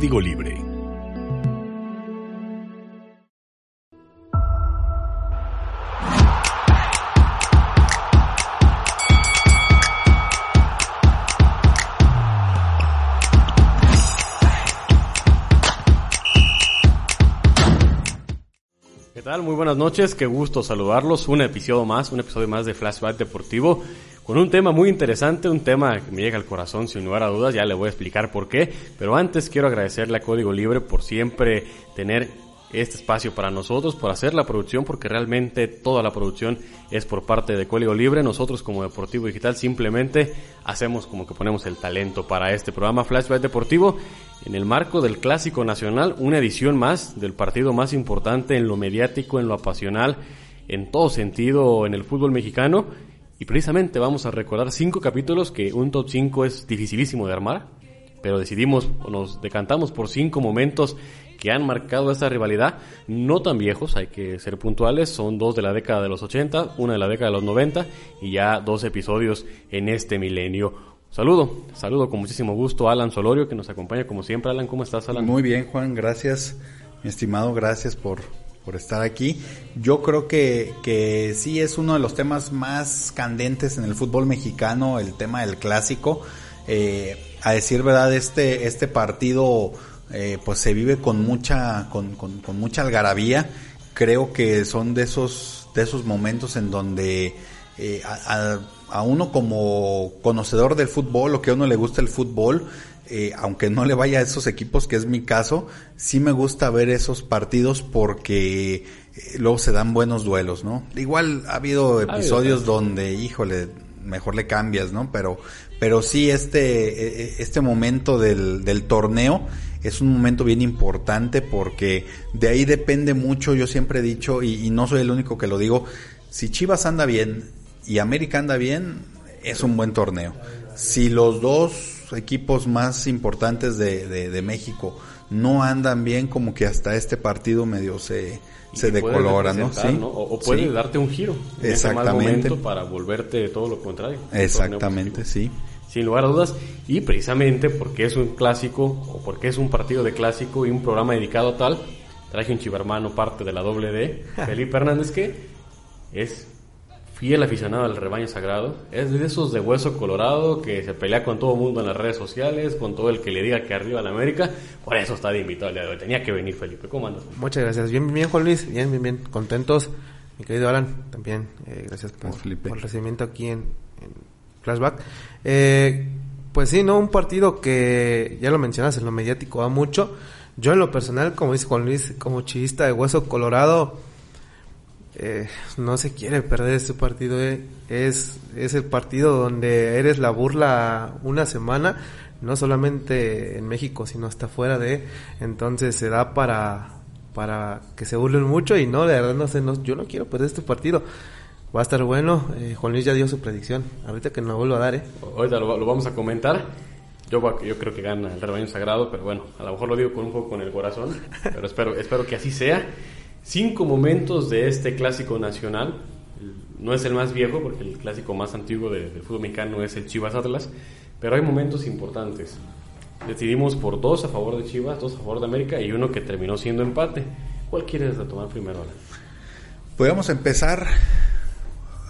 Código Libre. ¿Qué tal? Muy buenas noches, qué gusto saludarlos. Un episodio más, un episodio más de Flashback Deportivo con un tema muy interesante, un tema que me llega al corazón sin lugar a dudas, ya le voy a explicar por qué, pero antes quiero agradecerle a Código Libre por siempre tener este espacio para nosotros, por hacer la producción, porque realmente toda la producción es por parte de Código Libre. Nosotros como Deportivo Digital simplemente hacemos como que ponemos el talento para este programa Flashback Deportivo en el marco del Clásico Nacional, una edición más del partido más importante en lo mediático, en lo apasional, en todo sentido en el fútbol mexicano. Y precisamente vamos a recordar cinco capítulos que un top 5 es dificilísimo de armar, pero decidimos nos decantamos por cinco momentos que han marcado esta rivalidad, no tan viejos, hay que ser puntuales, son dos de la década de los 80, una de la década de los 90 y ya dos episodios en este milenio. Saludo, saludo con muchísimo gusto a Alan Solorio que nos acompaña como siempre. Alan, ¿cómo estás, Alan? Muy bien, Juan, gracias, estimado, gracias por, por estar aquí. Yo creo que, que sí es uno de los temas más candentes en el fútbol mexicano, el tema del clásico. Eh, a decir verdad, este, este partido eh, pues se vive con mucha, con, con, mucha algarabía. Creo que son de esos, de esos momentos en donde eh, a, a, uno como conocedor del fútbol o que a uno le gusta el fútbol, eh, aunque no le vaya a esos equipos, que es mi caso, sí me gusta ver esos partidos porque eh, luego se dan buenos duelos, ¿no? Igual ha habido episodios donde, híjole, mejor le cambias, ¿no? Pero, pero sí este, este momento del, del torneo es un momento bien importante porque de ahí depende mucho, yo siempre he dicho, y, y no soy el único que lo digo, si Chivas anda bien y América anda bien, es un buen torneo. Si los dos equipos más importantes de, de, de México no andan bien, como que hasta este partido medio se, se decolora, ¿no? ¿Sí? ¿no? O, o, puede sí. darte un giro en Exactamente. ese mal para volverte todo lo contrario. Exactamente, sí. Sin lugar a dudas, y precisamente porque es un clásico, o porque es un partido de clásico y un programa dedicado a tal, traje un chivermano parte de la doble D, Felipe Hernández, que es fiel aficionado al rebaño sagrado, es de esos de hueso colorado que se pelea con todo el mundo en las redes sociales, con todo el que le diga que arriba la América, por eso está de invitado el día de hoy. Tenía que venir Felipe, ¿cómo andas? Muchas gracias, bien, bien Juan Luis, bien, bien, bien, contentos. Mi querido Alan, también, eh, gracias por, por, el recibimiento aquí en, en Flashback. Eh, pues sí, ¿no? Un partido que, ya lo mencionas, en lo mediático va mucho. Yo en lo personal, como dice Juan Luis, como chivista de hueso colorado, eh, no se quiere perder este partido. Eh. Es, es el partido donde eres la burla una semana, no solamente en México, sino hasta fuera de. Entonces se da para, para que se burlen mucho y no, de verdad no sé, no, yo no quiero perder este partido. Va a estar bueno. Eh, Juan Luis ya dio su predicción. Ahorita que no vuelvo a dar, ¿eh? Ahorita lo, lo, vamos a comentar. Yo, yo creo que gana el rebaño sagrado, pero bueno, a lo mejor lo digo con un poco con el corazón. Pero espero, espero que así sea. Cinco momentos de este clásico nacional. No es el más viejo, porque el clásico más antiguo del de fútbol mexicano es el Chivas Atlas. Pero hay momentos importantes. Decidimos por dos a favor de Chivas, dos a favor de América y uno que terminó siendo empate. ¿Cuál quieres retomar primero, Alan? Podemos empezar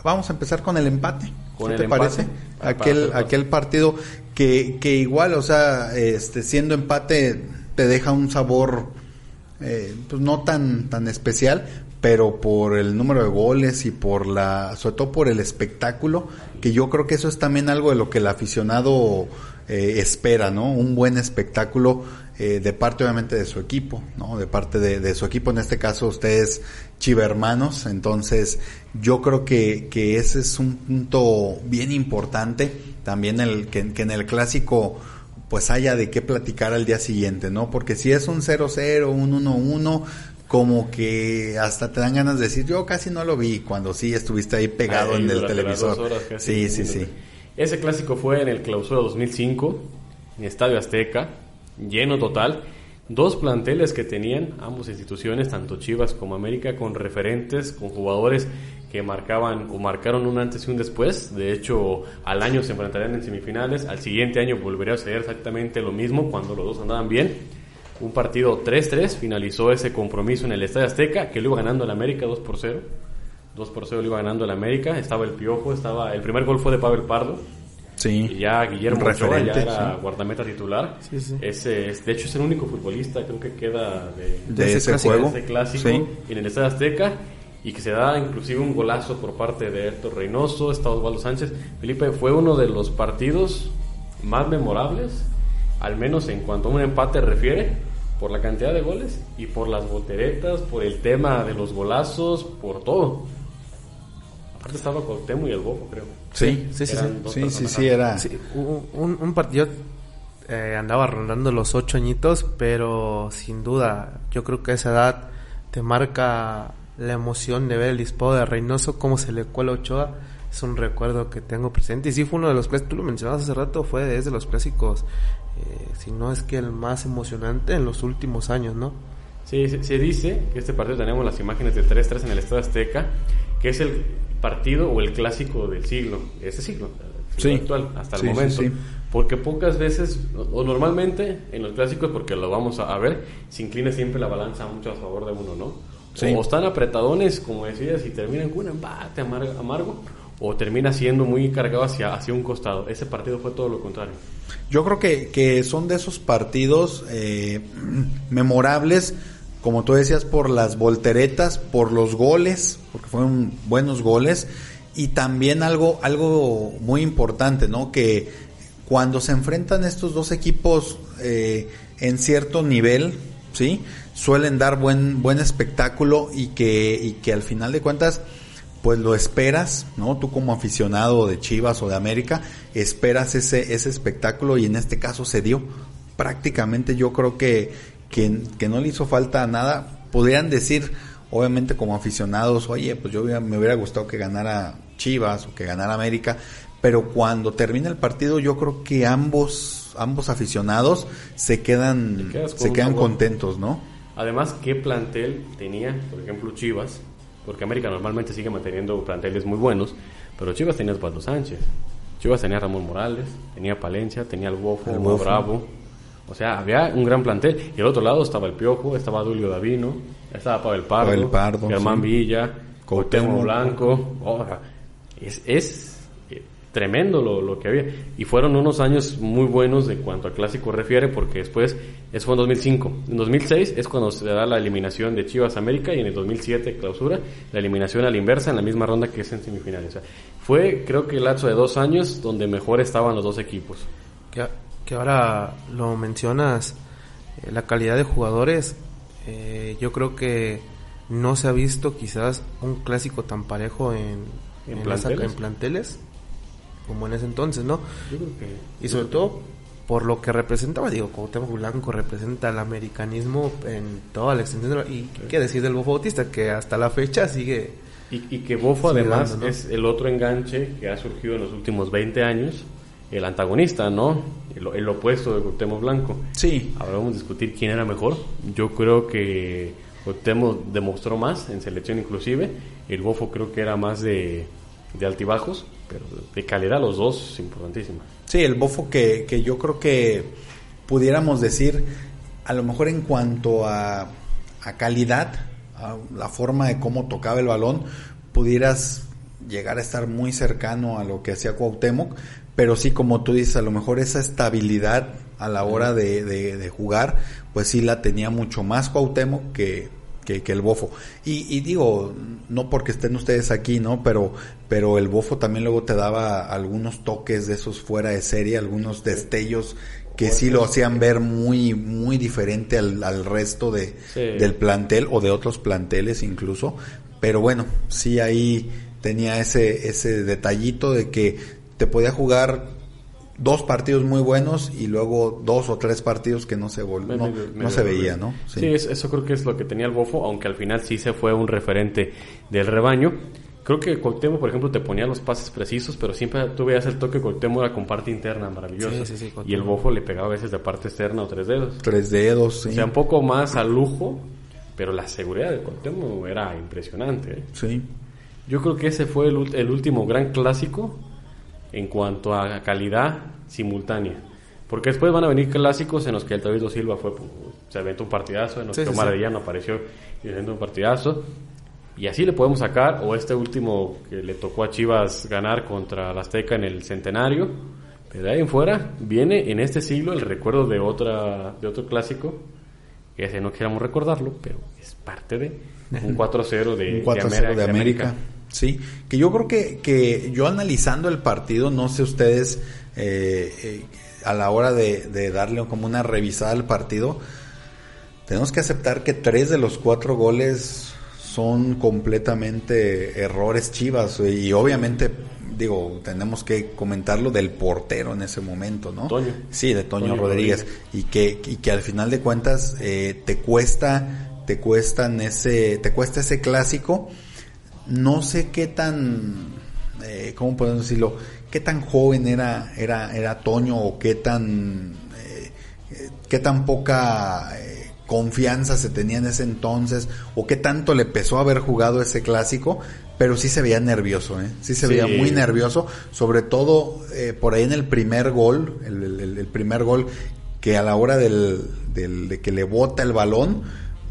vamos a empezar con el empate. ¿Con ¿Qué el te parece? Para, aquel, para aquel partido que, que igual, o sea, este, siendo empate te deja un sabor eh, pues no tan, tan especial, pero por el número de goles y por la, sobre todo por el espectáculo, que yo creo que eso es también algo de lo que el aficionado eh, espera, ¿no? Un buen espectáculo eh, de parte obviamente de su equipo, ¿no? De parte de, su equipo, en este caso ustedes chivermanos, entonces yo creo que, que ese es un punto bien importante, también el que en el clásico pues haya de qué platicar al día siguiente, ¿no? Porque si es un 0-0, un 1-1, como que hasta te dan ganas de decir, yo casi no lo vi, cuando sí estuviste ahí pegado en el televisor. sí, sí, sí. Ese clásico fue en el Clausura 2005, en Estadio Azteca, lleno total. Dos planteles que tenían ambas instituciones, tanto Chivas como América, con referentes, con jugadores que marcaban o marcaron un antes y un después. De hecho, al año se enfrentarían en semifinales, al siguiente año volvería a ser exactamente lo mismo cuando los dos andaban bien. Un partido 3-3 finalizó ese compromiso en el Estadio Azteca, que lo iba ganando el América 2 por 0. 2 por 0 lo iba ganando el América, estaba el Piojo, estaba el primer gol fue de Pavel Pardo. Sí. Y ya Guillermo Ochoa ya era guardameta titular. Sí, sí. Ese es, de hecho es el único futbolista creo que queda de, ese, juego. De ese clásico en el Estadio Azteca y que se da inclusive un golazo por parte de Héctor Reynoso, está Osvaldo Sánchez. Felipe fue uno de los partidos más memorables, al menos en cuanto a un empate refiere, por la cantidad de goles y por las volteretas, por el tema de los golazos, por todo. Aparte estaba Cuauhtémoc y el Bofo, creo. Sí, sí, sí, sí, sí, sí, era... un, un, partido eh, andaba rondando los ocho añitos, pero sin duda, yo creo que a esa edad te marca la emoción de ver el disparo de Reynoso, cómo se le cuela Ochoa, es un recuerdo que tengo presente. Y sí fue uno de los clásicos, tú lo mencionabas hace rato, fue desde los clásicos, eh, si no es que el más emocionante en los últimos años, ¿no? Sí, se, dice que este partido tenemos las imágenes del 3-3 en el Estado Azteca, que es el partido o el clásico del siglo, ese siglo, sí. actual, hasta el momento. porque pocas veces, o normalmente en los clásicos, porque lo vamos a, ver, se inclina siempre la balanza mucho a favor de uno, ¿no? O están apretadones, como decías, y terminan con un empate amargo, o termina siendo muy cargado hacia, hacia un costado. Ese partido fue todo lo contrario. Yo creo que, que son de esos partidos eh, memorables, como tú decías, por las volteretas, por los goles, porque fueron buenos goles, y también algo, algo muy importante, ¿no? Que cuando se enfrentan estos dos equipos eh, en cierto nivel, ¿sí? suelen dar buen, buen espectáculo y que, y que al final de cuentas, pues lo esperas, ¿no? Tú como aficionado de Chivas o de América, esperas ese, ese espectáculo y en este caso se dio. Prácticamente yo creo que, que, que no le hizo falta nada. Podrían decir, obviamente como aficionados, oye, pues yo me hubiera gustado que ganara Chivas o que ganara América, pero cuando termina el partido yo creo que ambos, ambos aficionados se quedan, se quedan contentos, ¿no? Además, ¿qué plantel tenía, por ejemplo, Chivas? Porque América normalmente sigue manteniendo planteles muy buenos, pero Chivas tenía Osvaldo Sánchez, Chivas tenía Ramón Morales, tenía Palencia, tenía el Bofo, el Bravo. O sea, había un gran plantel. Y al otro lado estaba el Piojo, estaba Dulio Davino, estaba Pavel Pardo, Pardo Germán Villa, Cuauhtémoc Blanco. es, es tremendo lo, lo, que había. Y fueron unos años muy buenos de cuanto al clásico refiere, porque después, eso fue en 2005. En 2006 es cuando se da la eliminación de Chivas América y en el 2007 clausura, la eliminación a la inversa en la misma ronda que es en semifinales. fue, creo que el lapso de dos años donde mejor estaban los dos equipos. Que, que ahora lo mencionas, eh, la calidad de jugadores, eh, yo creo que no se ha visto quizás un clásico tan parejo en, ¿En, planteles? en planteles como en ese entonces, ¿no? Yo creo que... Y sobre todo por lo que representaba, digo, Cuauhtémoc Blanco representa el americanismo en toda la extensión. y qué decir del Bofo Bautista, que hasta la fecha sigue... Y, que Bofo además es el otro enganche que ha surgido en los últimos 20 años, el antagonista, ¿no? El, opuesto de Cuauhtémoc Blanco. Sí. Ahora vamos a discutir quién era mejor. Yo creo que Cuauhtémoc demostró más en selección inclusive. El Bofo creo que era más de, de altibajos pero de calidad los dos es importantísimo. Sí, el bofo que, que yo creo que pudiéramos decir, a lo mejor en cuanto a, a calidad, a la forma de cómo tocaba el balón, pudieras llegar a estar muy cercano a lo que hacía Cuauhtémoc, pero sí, como tú dices, a lo mejor esa estabilidad a la hora de, de, jugar, pues sí la tenía mucho más Cuauhtémoc que, que, que el bofo. Y, y, digo, no porque estén ustedes aquí, ¿no? Pero, pero el bofo también luego te daba algunos toques de esos fuera de serie, algunos destellos que sí lo hacían ver muy, muy diferente al, al resto de, del plantel o de otros planteles incluso. Pero bueno, sí ahí tenía ese, ese detallito de que te podía jugar dos partidos muy buenos y luego dos o tres partidos que no se no, no, se veía, ¿no? Sí, eso creo que es lo que tenía el Bofo, aunque al final sí se fue un referente del rebaño. Creo que Cuauhtémoc, por ejemplo, te ponía los pases precisos, pero siempre tú veías el toque Cuauhtémoc era con parte interna, maravilloso. y el Bofo le pegaba a veces de parte externa o tres dedos. Tres dedos, sí. O sea, un poco más al lujo, pero la seguridad de Cuauhtémoc era impresionante. ¿eh? Sí. Yo creo que ese fue el, el último gran clásico en cuanto a calidad simultánea. Porque después van a venir clásicos en los que el David Silva fue, se aventó un partidazo, en los que Omar sí. apareció y un partidazo. Y así le podemos sacar, o este último que le tocó a Chivas ganar contra la Azteca en el centenario. Pero de ahí en fuera viene en este siglo el recuerdo de, otra, de otro clásico, que ese no queramos recordarlo, pero es parte de un 4-0 de, de, América. Sí, que yo creo que, que yo analizando el partido, no sé ustedes, eh, eh, a la hora de, de, darle como una revisada al partido, tenemos que aceptar que tres de los cuatro goles son completamente errores chivas y obviamente digo, tenemos que comentarlo del portero en ese momento, ¿no? Toño. Sí, de Toño, Rodríguez, Y que, y que al final de cuentas eh, te cuesta, te cuestan ese, te cuesta ese clásico no sé qué tan, eh, ¿cómo podemos decirlo? ¿Qué tan joven era, era, era Toño o qué tan, eh, qué tan poca eh, confianza se tenía en ese entonces o qué tanto le pesó haber jugado ese clásico? Pero sí se veía nervioso, ¿eh? Sí se veía muy nervioso, sobre todo eh, por ahí en el primer gol, el, el, el primer gol que a la hora del, del, de que le bota el balón,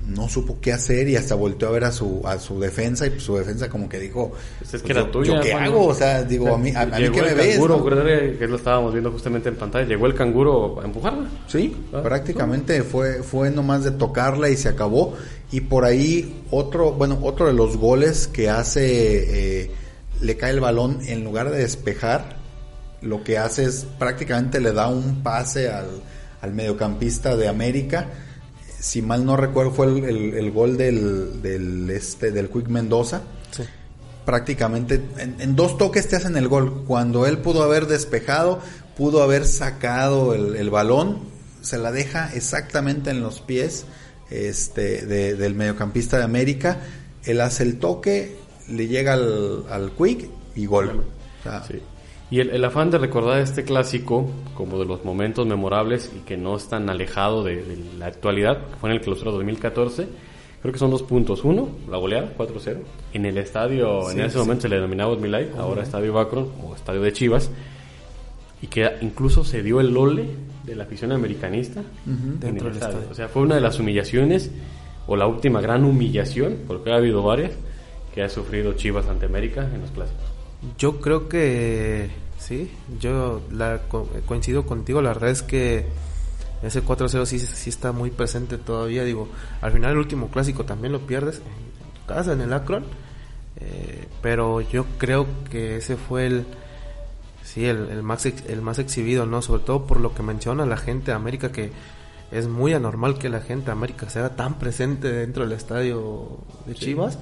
no supo qué hacer y hasta volteó a ver a su a su defensa y su defensa como que dijo pues es que era tuya, ¿yo qué hago? O sea, digo, a mí, a, mí que me ves, canguro, que lo estábamos viendo justamente en pantalla, llegó el canguro a empujarla. Sí, prácticamente fue fue nomás de tocarla y se acabó. Y por ahí otro, bueno, otro de los goles que hace eh, le cae el balón en lugar de despejar, lo que hace es prácticamente le da un pase al al mediocampista de América si mal no recuerdo, fue el, gol del, del, este, del Quick Mendoza. Prácticamente en, dos toques te hacen el gol. Cuando él pudo haber despejado, pudo haber sacado el, balón, se la deja exactamente en los pies este, del mediocampista de América. Él hace el toque, le llega al, al Quick y gol. Y el, afán de recordar este clásico como de los momentos memorables y que no es tan alejado de, la actualidad, que fue en el clausura 2014, creo que son dos puntos. Uno, la goleada, 4-0. En el estadio, en ese momento se le denominaba Milay, ahora Estadio Bacron, o Estadio de Chivas, y que incluso se dio el lole de la afición americanista dentro del estadio. O sea, fue una de las humillaciones, o la última gran humillación, porque ha habido varias, que ha sufrido Chivas ante América en los clásicos. Yo creo que sí, yo la, coincido contigo, la verdad es que ese 4-0 sí, sí está muy presente todavía, digo, al final el último clásico también lo pierdes en casa, en el Akron, eh, pero yo creo que ese fue el sí el, el, más el más exhibido, ¿no? Sobre todo por lo que menciona la gente de América que es muy anormal que la gente de América sea tan presente dentro del estadio de Chivas.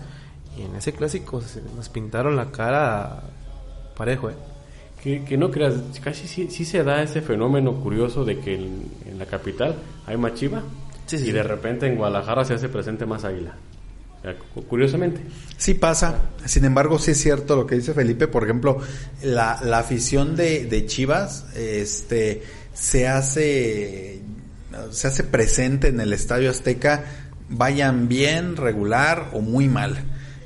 Y en ese clásico se nos pintaron la cara parejo, ¿eh? Que, no creas, casi sí, se da ese fenómeno curioso de que en, la capital hay más chiva y de repente en Guadalajara se hace presente más águila. curiosamente. Sí pasa, sin embargo sí es cierto lo que dice Felipe, por ejemplo, la, la afición de, de Chivas este, se hace se hace presente en el Estadio Azteca, vayan bien, regular o muy mal.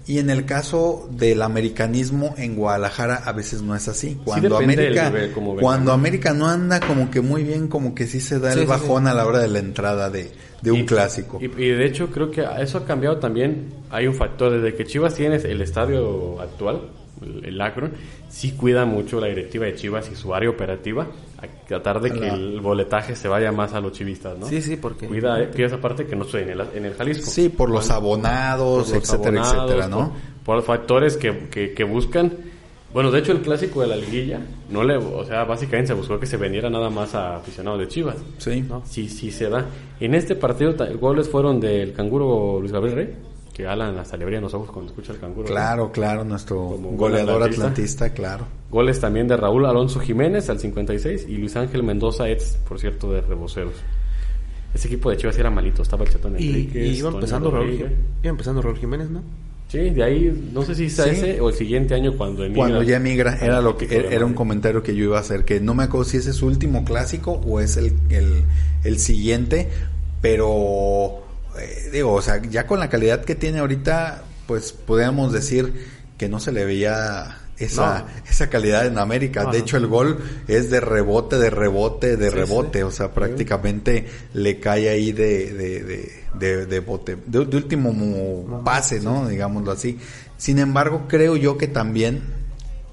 Y en el caso del americanismo en Guadalajara a veces no es así. Cuando América cuando América no anda como que muy bien, como que sí se da el bajón a la hora de la entrada de, un clásico. Y, de hecho creo que eso ha cambiado también. Hay un factor desde que Chivas tiene el estadio actual, el, Akron, sí cuida mucho la directiva de Chivas y su área operativa a tratar de que el boletaje se vaya más a los chivistas, ¿no? Sí, sí, porque... Cuida, esa parte que no estoy en el, en el Jalisco. Sí, por los abonados, etcétera, etcétera, ¿no? Por, por factores que, que, que buscan bueno, de hecho el clásico de la liguilla, no le, o sea, básicamente se buscó que se vendiera nada más a aficionados de Chivas. Sí. Sí, sí se da. En este partido goles fueron del canguro Luis Gabriel Rey, que Alan hasta le abrían los ojos cuando escucha el canguro. Claro, claro, nuestro goleador atlantista. claro. Goles también de Raúl Alonso Jiménez al 56 y Luis Ángel Mendoza ex, por cierto, de Reboceros. Ese equipo de Chivas era malito, estaba el Chatón Enrique. Y, iba empezando Raúl, iba empezando Raúl Jiménez, ¿no? Sí, de ahí, no sé si es ese o el siguiente año cuando emigra. Cuando ya emigra, era lo que era un comentario que yo iba a hacer, que no me acuerdo si ese es su último clásico o es el, el, siguiente, pero eh, digo, o sea, ya con la calidad que tiene ahorita, pues podríamos decir que no se le veía esa, esa calidad en América. De hecho, el gol es de rebote, de rebote, de rebote. O sea, prácticamente le cae ahí de, de, de, de, bote, de, último pase, ¿no? Digámoslo así. Sin embargo, creo yo que también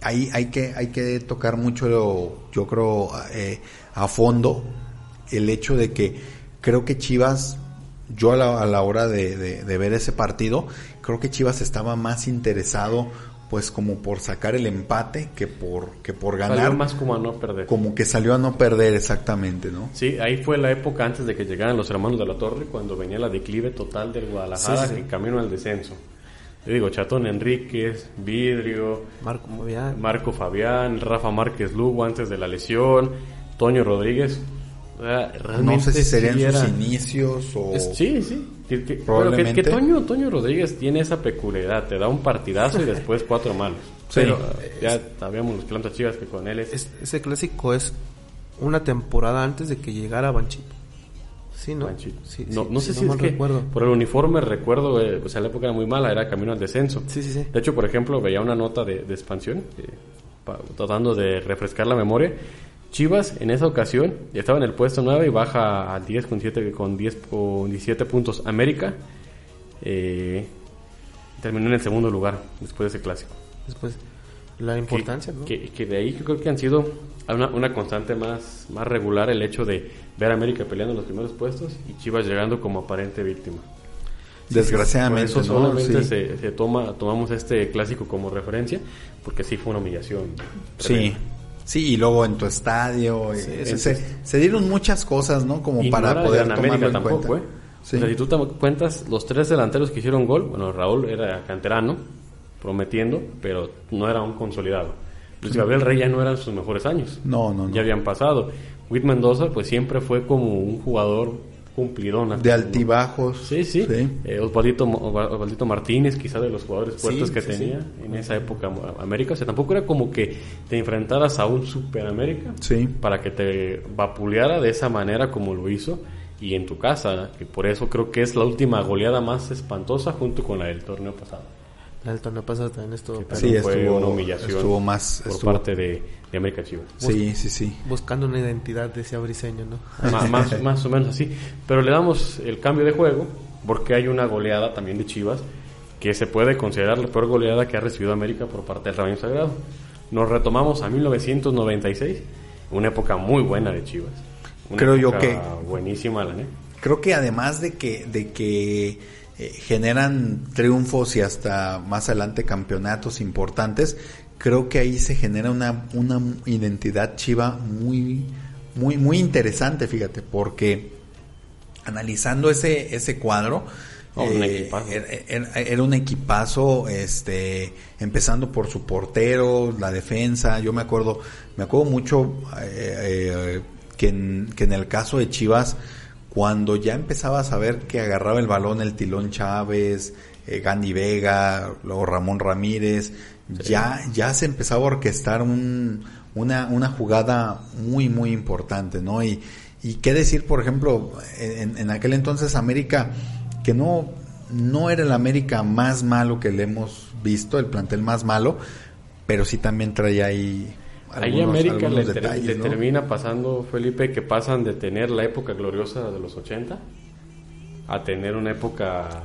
ahí hay que, hay que tocar mucho, yo creo, eh, a fondo el hecho de que creo que Chivas, yo a la, a la hora de, de ver ese partido, creo que Chivas estaba más interesado pues como por sacar el empate que por que por ganar. Salió más como a no perder. Como que salió a no perder exactamente, ¿no? Sí, ahí fue la época antes de que llegaran los hermanos de la Torre, cuando venía la declive total del Guadalajara en camino al descenso. Yo digo, Chatón Enríquez, Vidrio, Marco Fabián, Marco Fabián, Rafa Márquez Lugo antes de la lesión, Toño Rodríguez. No sé si serían sus inicios o... sí, sí. Que, que, Toño, Toño Rodríguez tiene esa peculiaridad, te da un partidazo y después cuatro malos. Pero ya sabíamos los plantas chivas que con él es... Ese clásico es una temporada antes de que llegara Banchito. Sí, ¿no? Sí, no, no sé si, es que recuerdo. por el uniforme recuerdo, eh, o sea, la época era muy mala, era camino al descenso. Sí, sí, sí. De hecho, por ejemplo, veía una nota de, expansión, eh, tratando de refrescar la memoria, Chivas en esa ocasión estaba en el puesto 9 y baja al 10 con, 7, con, 10, con 17 puntos. América eh, terminó en el segundo lugar después de ese clásico. Después, la importancia, que, que, de ahí creo que han sido una, una, constante más, más regular el hecho de ver a América peleando en los primeros puestos y Chivas llegando como aparente víctima. Desgraciadamente, eso solamente se, se, toma, tomamos este clásico como referencia porque sí fue una humillación. Sí. Sí, y luego en tu estadio. se, dieron muchas cosas, ¿no? Como para poder tomarlo en tampoco, cuenta. ¿eh? O sea, si tú te cuentas, los tres delanteros que hicieron gol, bueno, Raúl era canterano, prometiendo, pero no era un consolidado. Luis Gabriel Rey ya no eran sus mejores años. No, no, no. Ya habían pasado. Whit Mendoza, pues siempre fue como un jugador cumplidona. De altibajos. Sí, sí. Eh, Osvaldito, Martínez, quizá de los jugadores fuertes que tenía en esa época América. O sea, tampoco era como que te enfrentaras a un Super América para que te vapuleara de esa manera como lo hizo y en tu casa, que por eso creo que es la última goleada más espantosa junto con la del torneo pasado. La del torneo pasado también estuvo, sí, fue una humillación estuvo más, por parte de de América Chivas. Sí, sí, sí. Buscando una identidad de ese abriseño, ¿no? más, más, o menos así. Pero le damos el cambio de juego porque hay una goleada también de Chivas que se puede considerar la peor goleada que ha recibido América por parte del Rebaño Sagrado. Nos retomamos a 1996, una época muy buena de Chivas. Creo yo que buenísima, ¿eh? Creo que además de que de que eh, generan triunfos y hasta más adelante campeonatos importantes, creo que ahí se genera una, una identidad chiva muy, muy, muy interesante, fíjate, porque analizando ese, ese cuadro, eh, era, un equipazo, este, empezando por su portero, la defensa. Yo me acuerdo, me acuerdo mucho eh, eh, que, en, que en el caso de Chivas, cuando ya empezaba a saber que agarraba el balón el Tilón Chávez, Gandhi Vega, luego Ramón Ramírez, ya, ya se empezaba a orquestar un, una, una jugada muy, muy importante, ¿no? Y, y qué decir, por ejemplo, en, en aquel entonces América, que no, no era el América más malo que le hemos visto, el plantel más malo, pero sí también traía ahí Ahí América le, termina pasando, Felipe, que pasan de tener la época gloriosa de los 80 a tener una época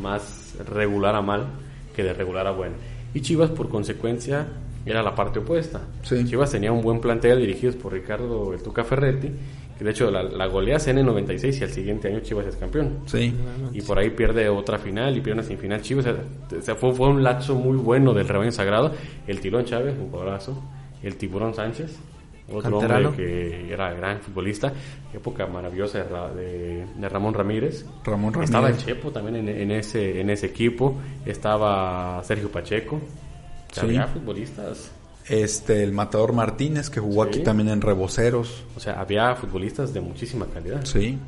más regular a mal que de regular a buena. Y Chivas, por consecuencia, era la parte opuesta. Chivas tenía un buen plantel dirigidos por Ricardo El Tuca Ferretti, que de hecho la, la golea CN96 y al siguiente año Chivas es campeón. Sí. Y por ahí pierde otra final y pierde una semifinal Chivas. O sea, fue, fue un lapso muy bueno del rebaño sagrado. El Tilón Chávez, un jugadorazo. El Tiburón Sánchez, otro hombre que era gran futbolista, época maravillosa de, Ramón Ramírez. Ramón Ramírez. Estaba el Chepo también en, ese, en ese equipo, estaba Sergio Pacheco. Había futbolistas. Este, el Matador Martínez, que jugó aquí también en Reboceros. O sea, había futbolistas de muchísima calidad. Sí.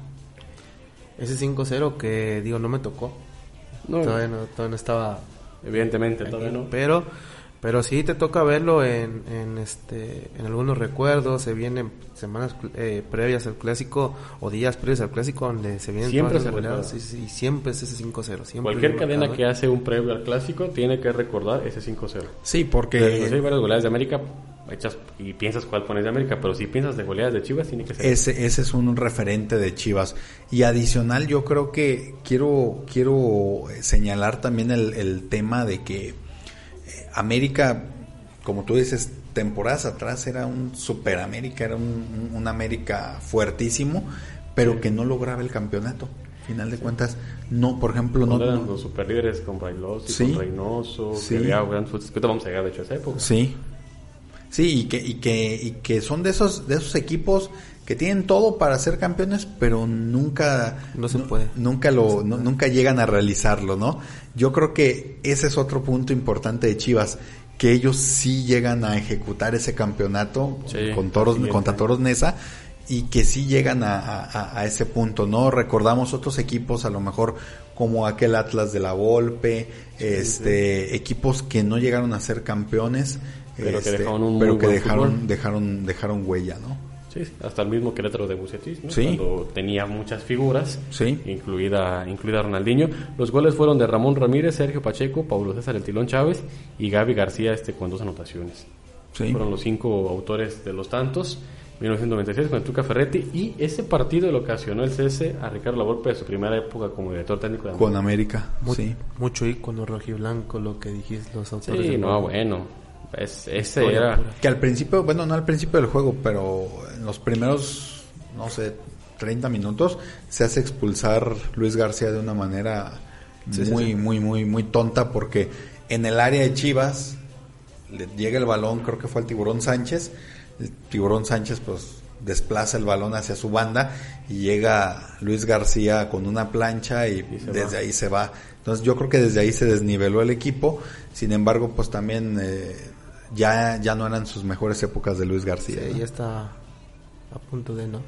Ese 5-0 que, digo, no me tocó. No, todavía, no, todavía no estaba... Evidentemente, todavía no. Pero pero sí te toca verlo en, en, este, en algunos recuerdos, se vienen semanas eh, previas al clásico o días previos al clásico donde se vienen siempre todas las y, siempre es ese 5-0. Cualquier cadena que hace un previo al clásico tiene que recordar ese 5-0. Sí, porque... hay varias goleadas de América hechas y piensas cuál pones de América, pero si piensas de goleadas de Chivas tiene que ser... Ese, ese es un referente de Chivas. Y adicional yo creo que quiero, quiero señalar también el, el tema de que América, como tú dices, temporadas atrás era un Super América, era un, América fuertísimo, pero que no lograba el campeonato. Final de cuentas, no, por ejemplo, no. Eran los super líderes con Reynoso, con Reynoso, sí. que había vamos a llegar de hecho a esa época. Sí. Sí, y que, y que, y que son de esos, de esos equipos que tienen todo para ser campeones, pero nunca no se puede. Nunca lo nunca llegan a realizarlo, ¿no? Yo creo que ese es otro punto importante de Chivas, que ellos sí llegan a ejecutar ese campeonato con Toros contra Toros Nesa y que sí llegan a, a, ese punto, ¿no? Recordamos otros equipos a lo mejor como aquel Atlas de la Volpe, este equipos que no llegaron a ser campeones, pero que dejaron pero que dejaron, dejaron dejaron huella, ¿no? Sí, hasta el mismo Querétaro de Bucetis, ¿no? cuando tenía muchas figuras, sí. incluida, incluida Ronaldinho. Los goles fueron de Ramón Ramírez, Sergio Pacheco, Pablo César El Tilón Chávez y Gaby García este, con dos anotaciones. Fueron los cinco autores de los tantos. 1996 con el Tuca Ferretti y ese partido le ocasionó el cese a Ricardo Lavolpe de su primera época como director técnico de América. Con América, sí. Mucho ícono rojiblanco lo que dijiste los autores. Sí, no, bueno ese era... Que al principio, bueno, no al principio del juego, pero en los primeros, no sé, 30 minutos, se hace expulsar Luis García de una manera muy, muy, muy, muy tonta porque en el área de Chivas le llega el balón, creo que fue al Tiburón Sánchez, el Tiburón Sánchez pues desplaza el balón hacia su banda y llega Luis García con una plancha y, desde ahí se va. Entonces yo creo que desde ahí se desniveló el equipo, sin embargo pues también eh, ya, ya no eran sus mejores épocas de Luis García. Sí, ya está a punto de no.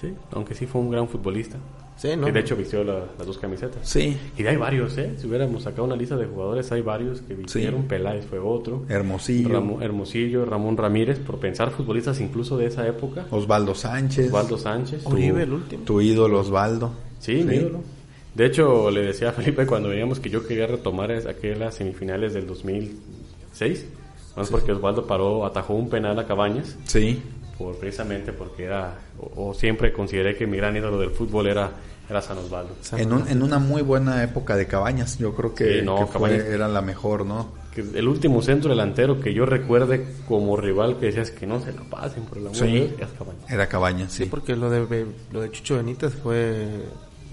Sí, aunque sí fue un gran futbolista. Sí, ¿no? Que de hecho vistió las dos camisetas. Sí. Y hay varios, ¿eh? Si hubiéramos sacado una lista de jugadores, hay varios que vistieron. Peláez fue otro. Hermosillo. Hermosillo, Ramón Ramírez, por pensar futbolistas incluso de esa época. Osvaldo Sánchez. Osvaldo Sánchez. Oribe, el último. Tu ídolo, Osvaldo. Sí, mi ídolo. De hecho, le decía a Felipe cuando veíamos que yo quería retomar aquellas semifinales del 2006 no es porque Osvaldo paró, atajó un penal a Cabañas. Sí. Por, precisamente porque era, o, siempre consideré que mi gran ídolo del fútbol era, era San Osvaldo. En, en una muy buena época de Cabañas, yo creo que, era la mejor, ¿no? Que el último centro delantero que yo recuerde como rival que decías que no se lo pasen por el amor sí, Era Cabañas, sí. sí. porque lo de, lo de Chucho Benítez fue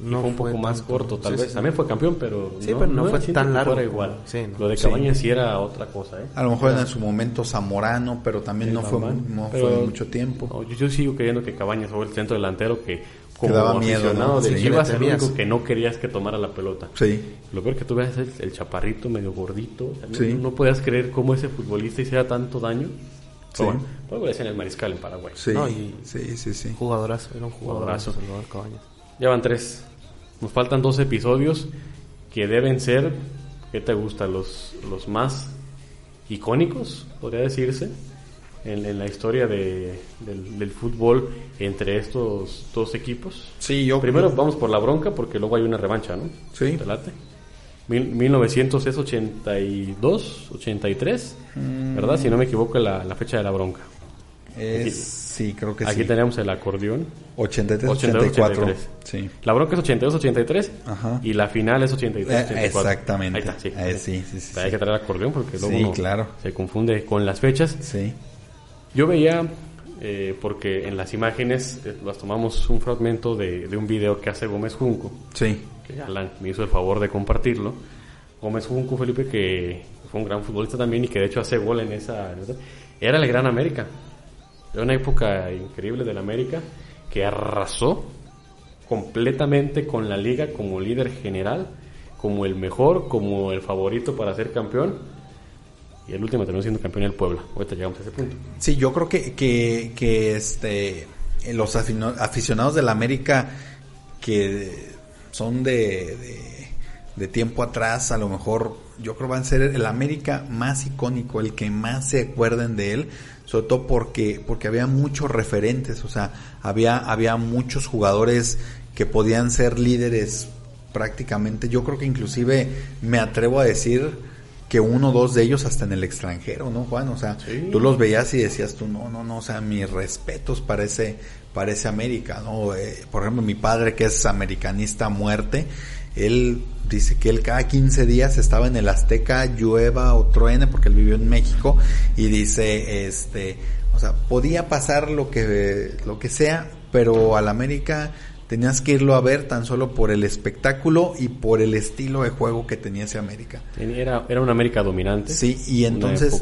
no fue un poco más corto, tal vez. También fue campeón, pero no, fue tan largo. igual. Lo de Cabañas sí. era otra cosa. ¿eh? A lo mejor en su momento Zamorano, pero también no, fue, no fue mucho tiempo. yo, sigo creyendo que Cabañas fue el centro delantero que como daba miedo, de Chivas, el único que no querías que tomara la pelota. Sí. Lo peor que tú ves es el, chaparrito, medio gordito. No, podías creer cómo ese futbolista hiciera tanto daño. Sí. Bueno, luego le decían el mariscal en Paraguay. Sí, sí, sí, sí. Jugadorazo, era un jugadorazo. jugadorazo. Ya van tres. Nos faltan dos episodios que deben ser, ¿qué te gusta? Los, los más icónicos, podría decirse, en, la historia de, del, fútbol entre estos dos equipos. Sí, yo. Primero vamos por la bronca porque luego hay una revancha, ¿no? Sí. ¿Te late? 1982, 83, mm. ¿verdad? Si no me equivoco, la, la fecha de la bronca. Es Sí, creo que Aquí sí. tenemos el acordeón. 83, 82, 84. 83. Sí. La bronca es 82-83 Ajá. y la final es 83-84. Eh, exactamente. Ahí está, sí. Eh, sí, sí, sí, Hay que traer acordeón porque luego uno claro. se confunde con las fechas. Sí. Yo veía, eh, porque en las imágenes eh, las tomamos un fragmento de, de un video que hace Gómez Junco, Sí. que Alan me hizo el favor de compartirlo. Gómez Junco, Felipe, que fue un gran futbolista también y que de hecho hace gol en esa- Era el Gran América. Era una época increíble del América que arrasó completamente con la liga como líder general, como el mejor, como el favorito para ser campeón. Y el último terminó siendo campeón el Puebla. Ahorita llegamos a ese punto. Sí, yo creo que, que, que este, los aficionados del América que son de, de, de tiempo atrás, a lo mejor yo creo van a ser el América más icónico, el que más se acuerden de él, sobre todo porque, porque había muchos referentes, o sea, había, había muchos jugadores que podían ser líderes prácticamente, yo creo que inclusive me atrevo a decir que uno o dos de ellos hasta en el extranjero, ¿no, Juan? O sea, Sí. tú los veías y decías tú, no, no, no, o sea, mis respetos para ese, para ese América, ¿no? Eh, por ejemplo, mi padre que es americanista a muerte, él dice que él cada 15 días estaba en el Azteca, llueva o truene, porque él vivió en México, y dice, este, o sea, podía pasar lo que, lo que sea, pero al América tenías que irlo a ver tan solo por el espectáculo y por el estilo de juego que tenía ese América. Era, era una América dominante. Sí, y entonces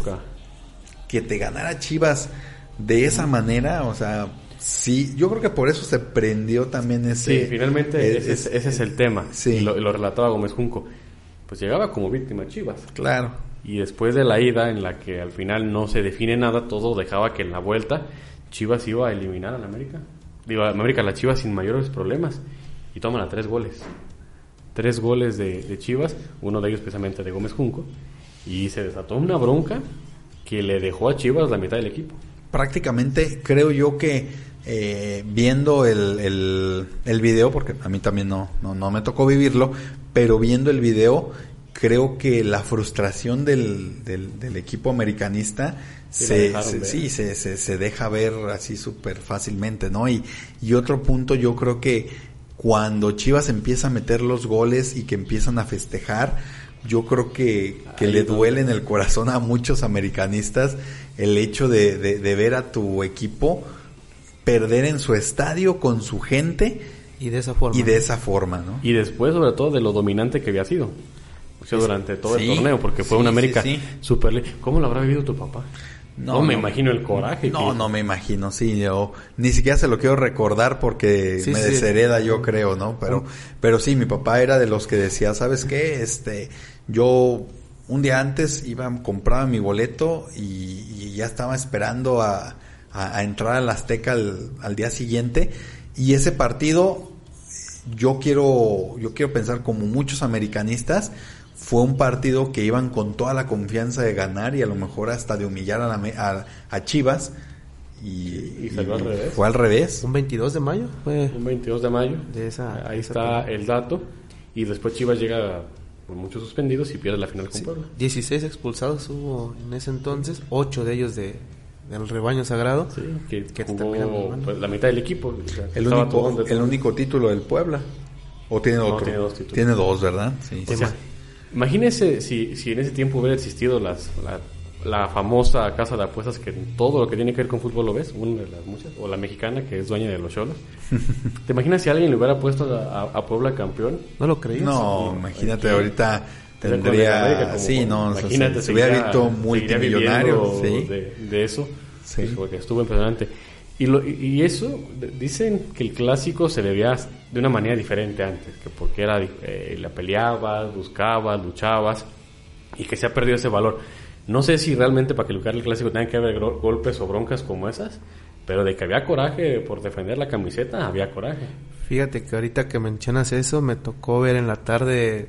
que te ganara Chivas de esa manera, o sea, sí, yo creo que por eso se prendió también ese... Sí, finalmente eh, ese, es, es- ese es el tema. Sí. Y lo, relataba Gómez Junco. Pues llegaba como víctima Chivas. Claro, Y después de la ida, en la que al final no se define nada, todo dejaba que en la vuelta Chivas iba a eliminar a la América. Digo, a la América, la Chivas sin mayores problemas. Y toman a tres goles. Tres goles de, de Chivas, uno de ellos precisamente de Gómez Junco. Y se desató una bronca que le dejó a Chivas la mitad del equipo. prácticamente creo yo que eh, viendo el, el, el video, porque a mí también no, no, no me tocó vivirlo, pero viendo el video, creo que la frustración del, del, del equipo americanista se, se- sí, se, se, se deja ver así súper fácilmente, ¿no? Y, y otro punto, yo creo que cuando Chivas empieza a meter los goles y que empiezan a festejar, yo creo que, que le no. duele en el corazón a muchos americanistas el hecho de, de- de ver a tu equipo perder en su estadio con su gente Y de esa forma. y de esa forma, ¿no? Y después, sobre todo, de lo dominante que había sido. O sea, durante todo Sí, el torneo, porque fue sí, una América sí, sí. super ¿Cómo lo habrá vivido tu papá? No, me imagino el coraje. No, que- no me imagino, sí, yo ni siquiera se lo quiero recordar porque Sí, me sí. deshereda, yo creo, ¿no? Pero, pero sí, mi papá era de los que decía, ¿sabes qué? Este, yo un día antes iba, compraba mi boleto y, y ya estaba esperando a, a- a entrar al Azteca al, al día siguiente y ese partido yo quiero, yo quiero pensar como muchos americanistas, fue un partido que iban con toda la confianza de ganar y a lo mejor hasta de humillar a, la me- a, a Chivas. Y, Y salió al revés. Fue al revés. Un 22 de mayo fue. Un 22 de mayo. De esa- Ahí esa está el dato. Y después Chivas llega con muchos suspendidos y pierde la final con Puebla. 16 expulsados hubo en ese entonces, 8 de ellos de, del rebaño sagrado. Sí, que, Que jugó pues, la mitad del equipo. o sea, El único, el único título del Puebla. ¿O tiene No, otro? tiene dos títulos. Tiene dos, ¿verdad? Sí. O sea, imagínese si, si en ese tiempo hubiera existido las, la, la famosa casa de apuestas que todo lo que tiene que ver con fútbol lo ves, una de las muchas, o la mexicana que es dueña de los cholos. ¿Te imaginas si alguien le hubiera puesto a, a- a Puebla campeón? ¿No lo creías? No, imagínate, ahorita El América tendría... como- Sí, no, o sea, imagínate, se, se hubiera visto multimillonario. Sí. de, de eso, Sí. pues, porque estuvo impresionante. Y, lo, y- eso, dicen que el clásico se veía de una manera diferente antes, que porque era, eh, la peleabas, buscabas, luchabas, y que se ha perdido ese valor. No sé si realmente para calificar el clásico tengan que haber golpes o broncas como esas, pero de que había coraje por defender la camiseta, había coraje. Fíjate que ahorita que mencionas eso, me tocó ver en la tarde,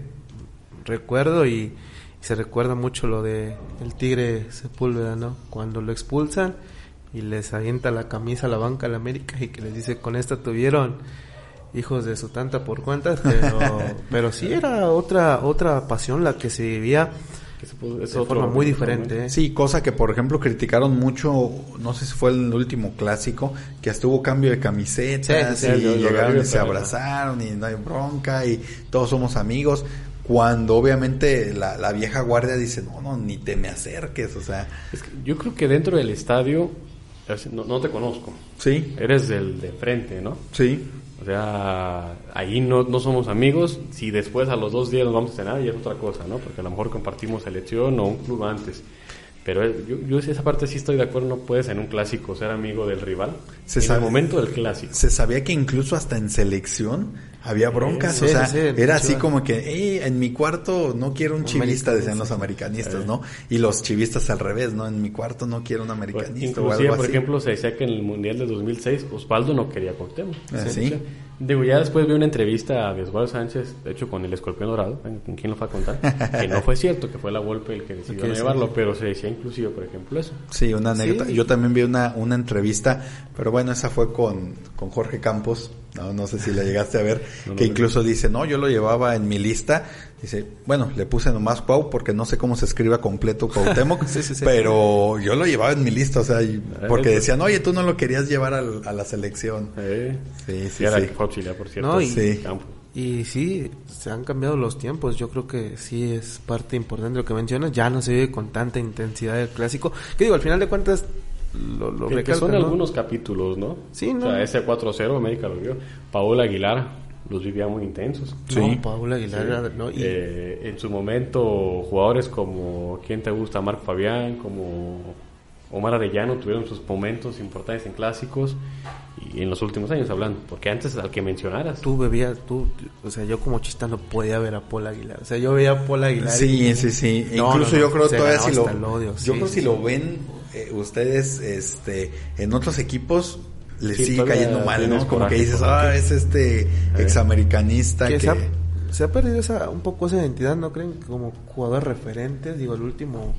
recuerdo y, se recuerda mucho lo de el Tigre Sepúlveda, ¿no? Cuando lo expulsan y les avienta la camisa a la banca de la América y que les dice, con esta tuvieron hijos de su tanta por cuantas, pero, pero sí era otra, otra pasión la que se vivía de forma muy diferente. ¿eh? Sí, cosa que por ejemplo criticaron mucho, no sé si fue el último clásico, que estuvo cambio de camisetas y llegaron y se abrazaron y no hay bronca y todos somos amigos cuando obviamente la, vieja guardia dice, no, no, ni te me acerques, o sea... yo creo que dentro del estadio, no, te conozco. Sí. Eres del de frente, ¿no? Sí. O sea, ahí no, no somos amigos. Si después a los dos días nos vamos a cenar, ya es otra cosa, ¿no? Porque a lo mejor compartimos selección o un club antes. Pero yo, yo esa parte sí estoy de acuerdo, no puedes en un clásico ser amigo del rival. Se en el momento del clásico. Se sabía que incluso hasta en selección había broncas, o sea, era así como que, hey, en mi cuarto no quiero un chivista, decían los americanistas, ¿no? Y los chivistas al revés, ¿no? En mi cuarto no quiero un americanista o algo por ejemplo, se decía que en el Mundial de 2006 Osvaldo no quería Cuauhtémoc. ¿Ah, ¿Sí? Digo, ya después vi una entrevista a Osvaldo Sánchez, de hecho con el escorpión dorado, ¿con quién lo fue a contar? que no fue cierto, que fue la Volpe el que decidió no llevarlo, pero se decía inclusive, por ejemplo, eso. Sí, una anécdota. Yo también vi una, una entrevista, pero bueno, esa fue con, con Jorge Campos, no, no sé si la llegaste a ver, que incluso dice, no, yo lo llevaba en mi lista, dice, bueno, le puse nomás Cuau porque no sé cómo se escriba completo Cuauhtémoc, pero yo lo llevaba en mi lista, o sea, porque decían, oye, tú no lo querías llevar a la selección. Sí, sí, sí. por cierto. y, sí. se han cambiado los tiempos, yo creo que sí es parte importante de lo que mencionas, ya no se vive con tanta intensidad el clásico, que digo, al final de cuentas lo, lo que, son algunos capítulos, ¿no? Sí, ¿no? O sea, ese 4-0 América lo vio. Paola Aguilar los vivía muy intensos. Sí, Paola Aguilar, ¿no? Eh, en su momento, jugadores como, ¿quién te gusta? Marc Fabián, como Omar Arellano tuvieron sus momentos importantes en clásicos y en los últimos años hablando, porque antes al que mencionaras. Tú bebías, tú, o sea, yo como chista no podía ver a Paul Aguilar, o sea, yo veía a Paul Aguilar. Sí, sí, sí, incluso yo creo todavía si lo, yo creo si lo ven eh, ustedes, este, en otros equipos les sigue cayendo mal, ¿no? Como que dices, ah, es este examericanista que... Se, ha, se ha perdido esa, un poco esa identidad, ¿no creen? Como jugador referente, digo, el último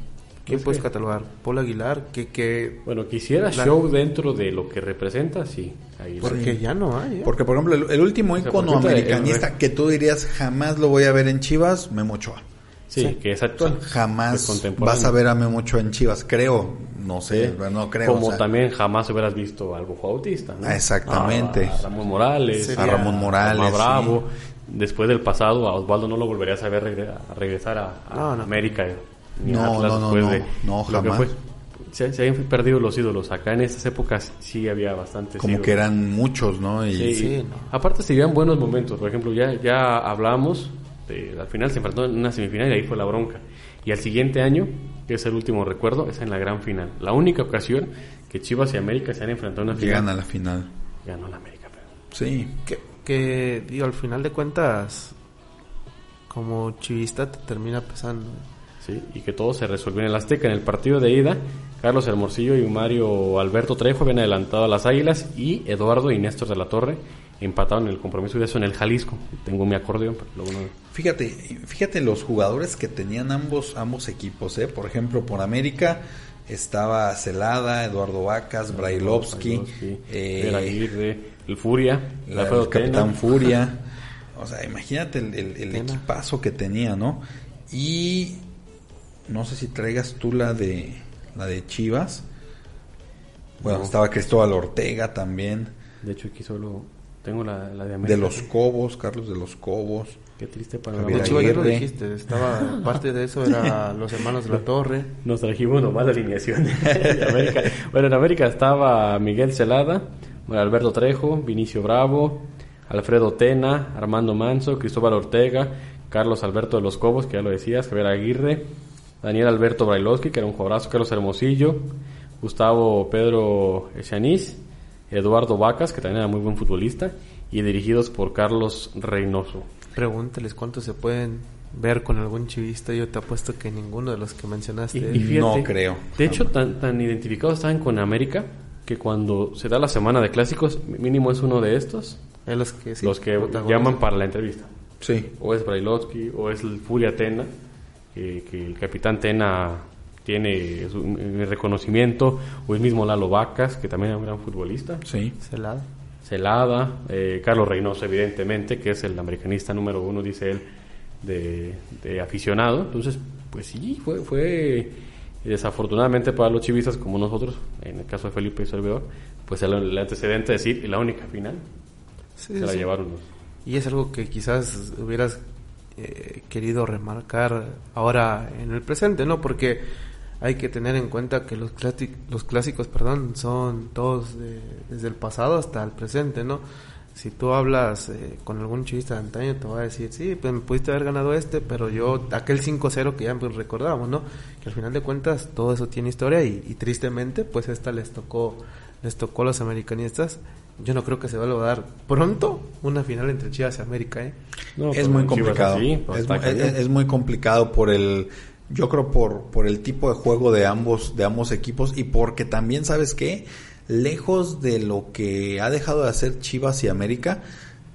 ¿Quién puedes catalogar? Paul Aguilar, que... que bueno, quisiera show dentro de lo que representa, sí. Porque ya no hay. ¿eh? Porque, por ejemplo, el, último icono americanista que tú dirías jamás lo voy a ver en Chivas, Memo Ochoa. Sí, que es actual. Jamás vas a ver a Memo Ochoa en Chivas, creo. No sé, no creo. Como también jamás hubieras visto algo Bautista, ¿no? Exactamente. A, Ramón Morales. a Ramón Morales. A Bravo. Después del pasado, a Osvaldo no lo volverías a ver regresar a, América no, no, no, no, jamás. se, habían perdido los ídolos. Acá en estas épocas sí había bastantes. Como que eran muchos, ¿no? Y, sí, Aparte se vivían buenos momentos. Por ejemplo, ya, ya hablamos, de, al final se enfrentó en una semifinal y ahí fue la bronca. Y al siguiente año, que es el último recuerdo, es en la gran final. La única ocasión que Chivas y América se han enfrentado en una final. Llegan a la final. Ganó la América. Sí. Que, que, digo, al final de cuentas, como chivista te termina pesando y que todo se resolvió en el Azteca. En el partido de ida, Carlos Hermosillo y Mario Alberto Trejo habían adelantado a las Águilas y Eduardo y Néstor de la Torre empataron el compromiso de eso en el Jalisco. Tengo mi acordeón. Fíjate, fíjate los jugadores que tenían ambos, ambos equipos. ¿eh? Por ejemplo, por América estaba Celada, Eduardo Vacas, Brailovsky, eh, Aguirre, el Furia, el Capitán Furia. O sea, imagínate el, el equipazo que tenía, ¿no? Y no sé si traigas tú la de la de Chivas. Bueno, estaba Cristóbal Ortega también. De hecho, aquí solo tengo la, la de América. De los Cobos, Carlos de los Cobos. Qué triste para De Chivas ya lo dijiste, estaba parte de eso era los hermanos de la Torre. Nos trajimos nomás la alineación de América. Bueno, en América estaba Miguel Celada, Alberto Trejo, Vinicio Bravo, Alfredo Tena, Armando Manso, Cristóbal Ortega, Carlos Alberto de los Cobos, que ya lo decías, Javier Aguirre, Daniel Alberto Brailovsky, que era un jugadorazo, Carlos Hermosillo, Gustavo Pedro Echaniz, Eduardo Vacas, que también era muy buen futbolista, y dirigidos por Carlos Reynoso. Pregúntales cuántos se pueden ver con algún chivista. Yo te apuesto que ninguno de los que mencionaste. no creo. De hecho, tan, tan identificados estaban con América que cuando se da la semana de clásicos, mínimo es uno de estos. los que, los que llaman para la entrevista. Sí. O es Brailovsky, o es el Furia Tena que, el capitán Tena tiene su, reconocimiento, o el mismo Lalo Vacas, que también es un gran futbolista. Sí. Celada. Celada, eh, Carlos Reynoso, evidentemente, que es el americanista número uno, dice él, de, aficionado. Entonces, Pues sí, fue, fue desafortunadamente para los chivistas como nosotros, en el caso de Felipe y Servidor, pues el, antecedente de decir, la única final, se la llevaron Y es algo que quizás hubieras eh, querido remarcar ahora en el presente, ¿no? Porque hay que tener en cuenta que los, los clásicos perdón, son todos desde el pasado hasta el presente, ¿no? Si tú hablas eh, con algún chivista de antaño, te va a decir, sí, pues me pudiste haber ganado este, pero yo, aquel 5-0 que ya recordábamos, ¿no? Que al final de cuentas todo eso tiene historia y, tristemente, pues esta les tocó, les tocó a los americanistas. Yo no creo que se vuelva a dar pronto una final entre Chivas y América, ¿eh? es muy complicado. Pues es, es muy complicado por el yo creo por, por el tipo de juego de ambos, de ambos equipos y porque también, ¿sabes qué? Lejos de lo que ha dejado de hacer Chivas y América,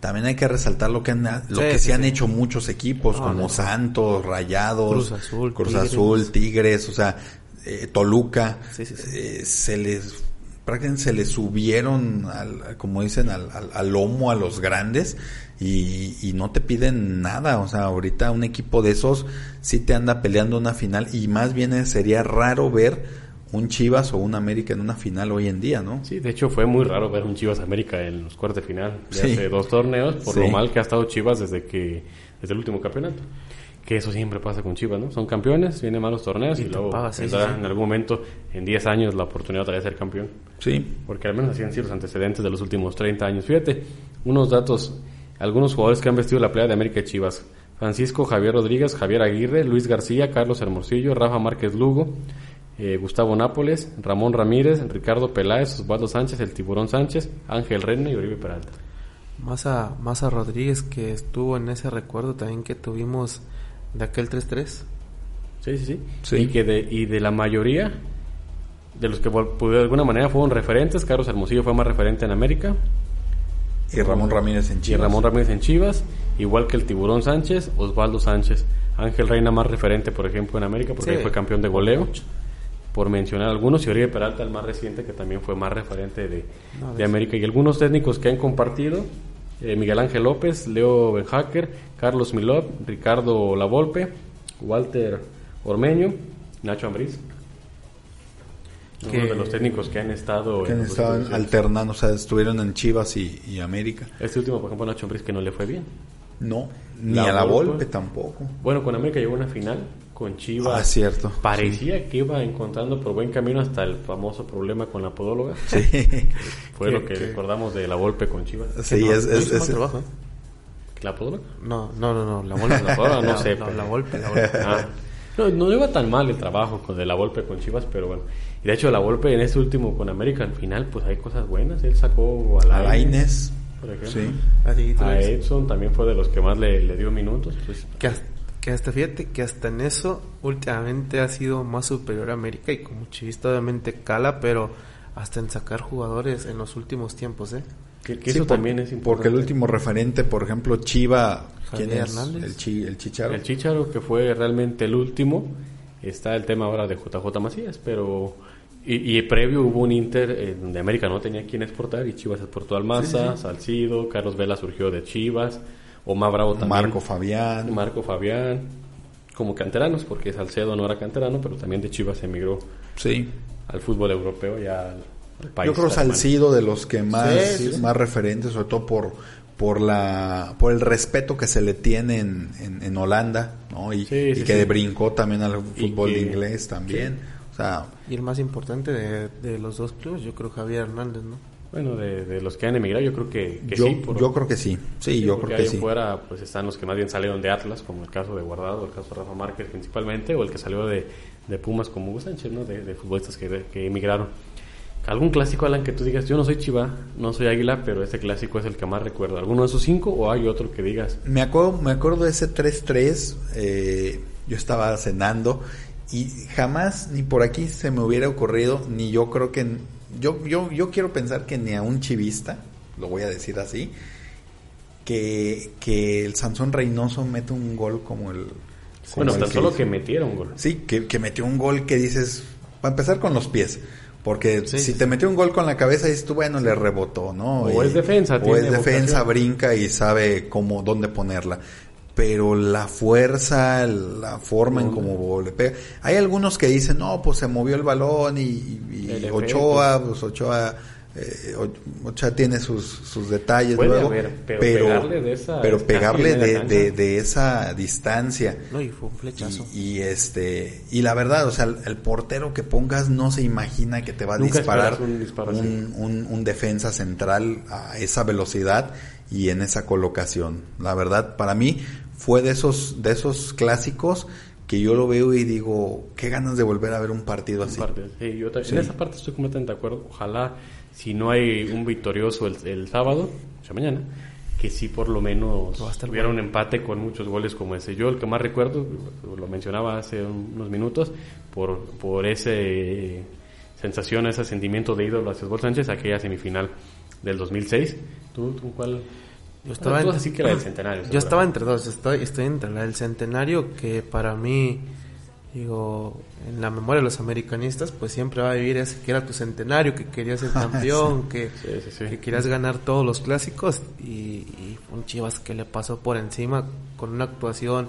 también hay que resaltar lo que han, lo que se han hecho muchos equipos como Santos, Rayados, Cruz Azul, Cruz Tigres. Azul, Tigres, o sea, eh, Toluca, eh, se les prácticamente se les subieron, al, como dicen, al, al, lomo a los grandes y, y, no te piden nada. O sea, ahorita un equipo de esos sí te anda peleando una final y más bien sería raro ver un Chivas o un América en una final hoy en día, ¿no? Sí, de hecho fue muy raro ver un Chivas América en los cuartos de final de hace dos torneos por lo mal que ha estado Chivas desde que desde el último campeonato que eso siempre pasa con Chivas, ¿no? Son campeones, vienen malos torneos y, luego en algún momento, en 10 años, la oportunidad de ser campeón. Sí. Porque al menos así han sido los antecedentes de los últimos 30 años. Fíjate, unos datos, algunos jugadores que han vestido la playa de América y Chivas. Francisco Javier Rodríguez, Javier Aguirre, Luis García, Carlos Hermosillo, Rafa Márquez Lugo, eh, Gustavo Nápoles, Ramón Ramírez, Ricardo Peláez, Osvaldo Sánchez, el Tiburón Sánchez, Ángel Reina y Oribe Peralta. Más a, más a Rodríguez que estuvo en ese recuerdo también que tuvimos de aquel 3-3. Sí, sí, sí, Y, que de, y de la mayoría de los que de alguna manera fueron referentes, Carlos Hermosillo fue más referente en América. Y Ramón Ramírez en Chivas. Y Ramón Ramírez en Chivas, igual que el Tiburón Sánchez, Osvaldo Sánchez. Ángel Reina más referente, por ejemplo, en América, porque fue campeón de goleo, por mencionar algunos, y Oribe Peralta, el más reciente, que también fue más referente de, de América. Y algunos técnicos que han compartido, eh, Miguel Ángel López, Leo Benhacker, Carlos Milov, Ricardo Lavolpe, Walter Ormeño, Nacho Ambriz. Uno de los técnicos que han estado... Que han estado alternando, o sea, estuvieron en Chivas y, América. Este último, por ejemplo, Nacho Ambriz, que no le fue bien. No, ni a la Volpe tampoco. Bueno, con América llegó a una final, con Chivas. Ah, cierto. Parecía que iba encontrando por buen camino hasta el famoso problema con la podóloga. Sí. Fue lo que recordamos de la Volpe con Chivas. Sí, es, es, es, trabajo, ¿La podóloga? No, no, no, no, la Volpe. La podóloga no, sé. No, la Volpe. Ah. No, no iba tan mal el trabajo con de la Volpe con Chivas, pero bueno. Y de hecho la Volpe en este último con América al final pues hay cosas buenas. Él sacó a la, Inés, por ejemplo. Sí. A, Edson también fue de los que más le, le dio minutos. Pues, que que hasta fíjate que hasta en eso últimamente ha sido más superior a América y como chivista obviamente cala, pero hasta en sacar jugadores en los últimos tiempos, ¿eh? Que, eso también es importante. Porque el último referente, por ejemplo, Chiva, ¿quién es? El, chi, el Chicharo. El Chicharo, que fue realmente el último. Está el tema ahora de JJ Macías, pero... Y, previo hubo un Inter donde América no tenía quien exportar y Chivas exportó al Maza, Salcido, Carlos Vela surgió de Chivas. Omar Bravo también. Marco Fabián. Marco Fabián. Como canteranos, porque Salcedo no era canterano, pero también de Chivas emigró sí. al fútbol europeo, ya al, país. Yo creo Salcido de los que más, más referentes, sobre todo por, por la por el respeto que se le tiene en, en, Holanda ¿no? y, y que brincó también al fútbol inglés también o sea, y el más importante de, de, los dos clubes yo creo Javier Hernández no bueno, de, los que han emigrado, yo creo que, yo, sí. yo creo que sí. Sí, yo creo que sí. fuera, pues están los que más bien salieron de Atlas, como el caso de Guardado, el caso de Rafa Márquez principalmente, o el que salió de, Pumas como Hugo Sánchez, ¿no? De, futbolistas que, que emigraron. ¿Algún clásico, Alan, que tú digas, yo no soy Chiva, no soy Águila, pero este clásico es el que más recuerdo? ¿Alguno de esos cinco o hay otro que digas? Me acuerdo, me acuerdo de ese 3-3, eh, yo estaba cenando y jamás ni por aquí se me hubiera ocurrido, ni yo creo que yo, yo, yo quiero pensar que ni a un chivista, lo voy a decir así, que, que el Sansón Reynoso mete un gol como el... bueno, tan solo que metiera un gol. Sí, que, que metió un gol que dices, para empezar con los pies. Porque si te metió un gol con la cabeza, dices tú, bueno, le rebotó, ¿no? O es defensa. O es defensa, brinca y sabe cómo, dónde ponerla. Pero la fuerza, la forma en cómo le pega. Hay algunos que dicen, no, pues se movió el balón y, y Ochoa, pues Ochoa eh, Ochoa tiene sus, sus detalles luego, pero, pegarle de esa, pero pegarle de, de, esa distancia. No, y fue un flechazo. Y, este, y la verdad, o sea, el, portero que pongas no se imagina que te va a disparar un, un, un, defensa central a esa velocidad y en esa colocación. La verdad, para mí fue de esos, de esos clásicos que yo lo veo y digo, qué ganas de volver a ver un partido así. Sí, yo En esa parte estoy completamente de acuerdo. Ojalá si no hay un victorioso el, sábado, o sea, mañana, que sí por lo menos tuviera un empate con muchos goles como ese. Yo el que más recuerdo, lo mencionaba hace unos minutos, por, por ese sensación, ese sentimiento de ídolo hacia Osvaldo Sánchez, aquella semifinal del 2006. ¿Tú, tú cuál? Yo estaba, así que la del centenario. Yo estaba entre dos, estoy, estoy entre la del centenario, que para mí digo, en la memoria de los americanistas, pues siempre va a vivir ese que era tu centenario, que querías ser campeón, que, que, querías ganar todos los clásicos y, un Chivas que le pasó por encima con una actuación,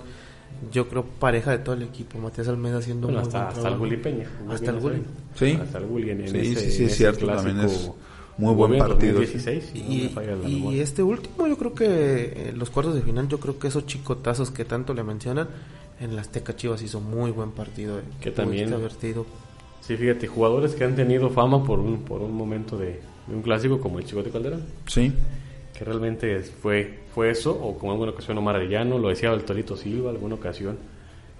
yo creo, pareja de todo el equipo. Matías Almeida haciendo un hasta, hasta el Gulli Peña. Hasta el Gulli. Sí, hasta el Gulli en, sí, ese, sí, sí, cierto, también es muy buen partido. 2016, y, y este último, yo creo que los cuartos de final, yo creo que esos chicotazos que tanto le mencionan, en las Azteca Chivas hizo muy buen partido. Eh, que también. Divertido. Sí, fíjate, jugadores que han tenido fama por un, por un momento de, un clásico como el Chicote Calderón. Sí. Que realmente fue, fue eso, o como alguna ocasión Omar Arellano, lo decía el Torito Silva, alguna ocasión.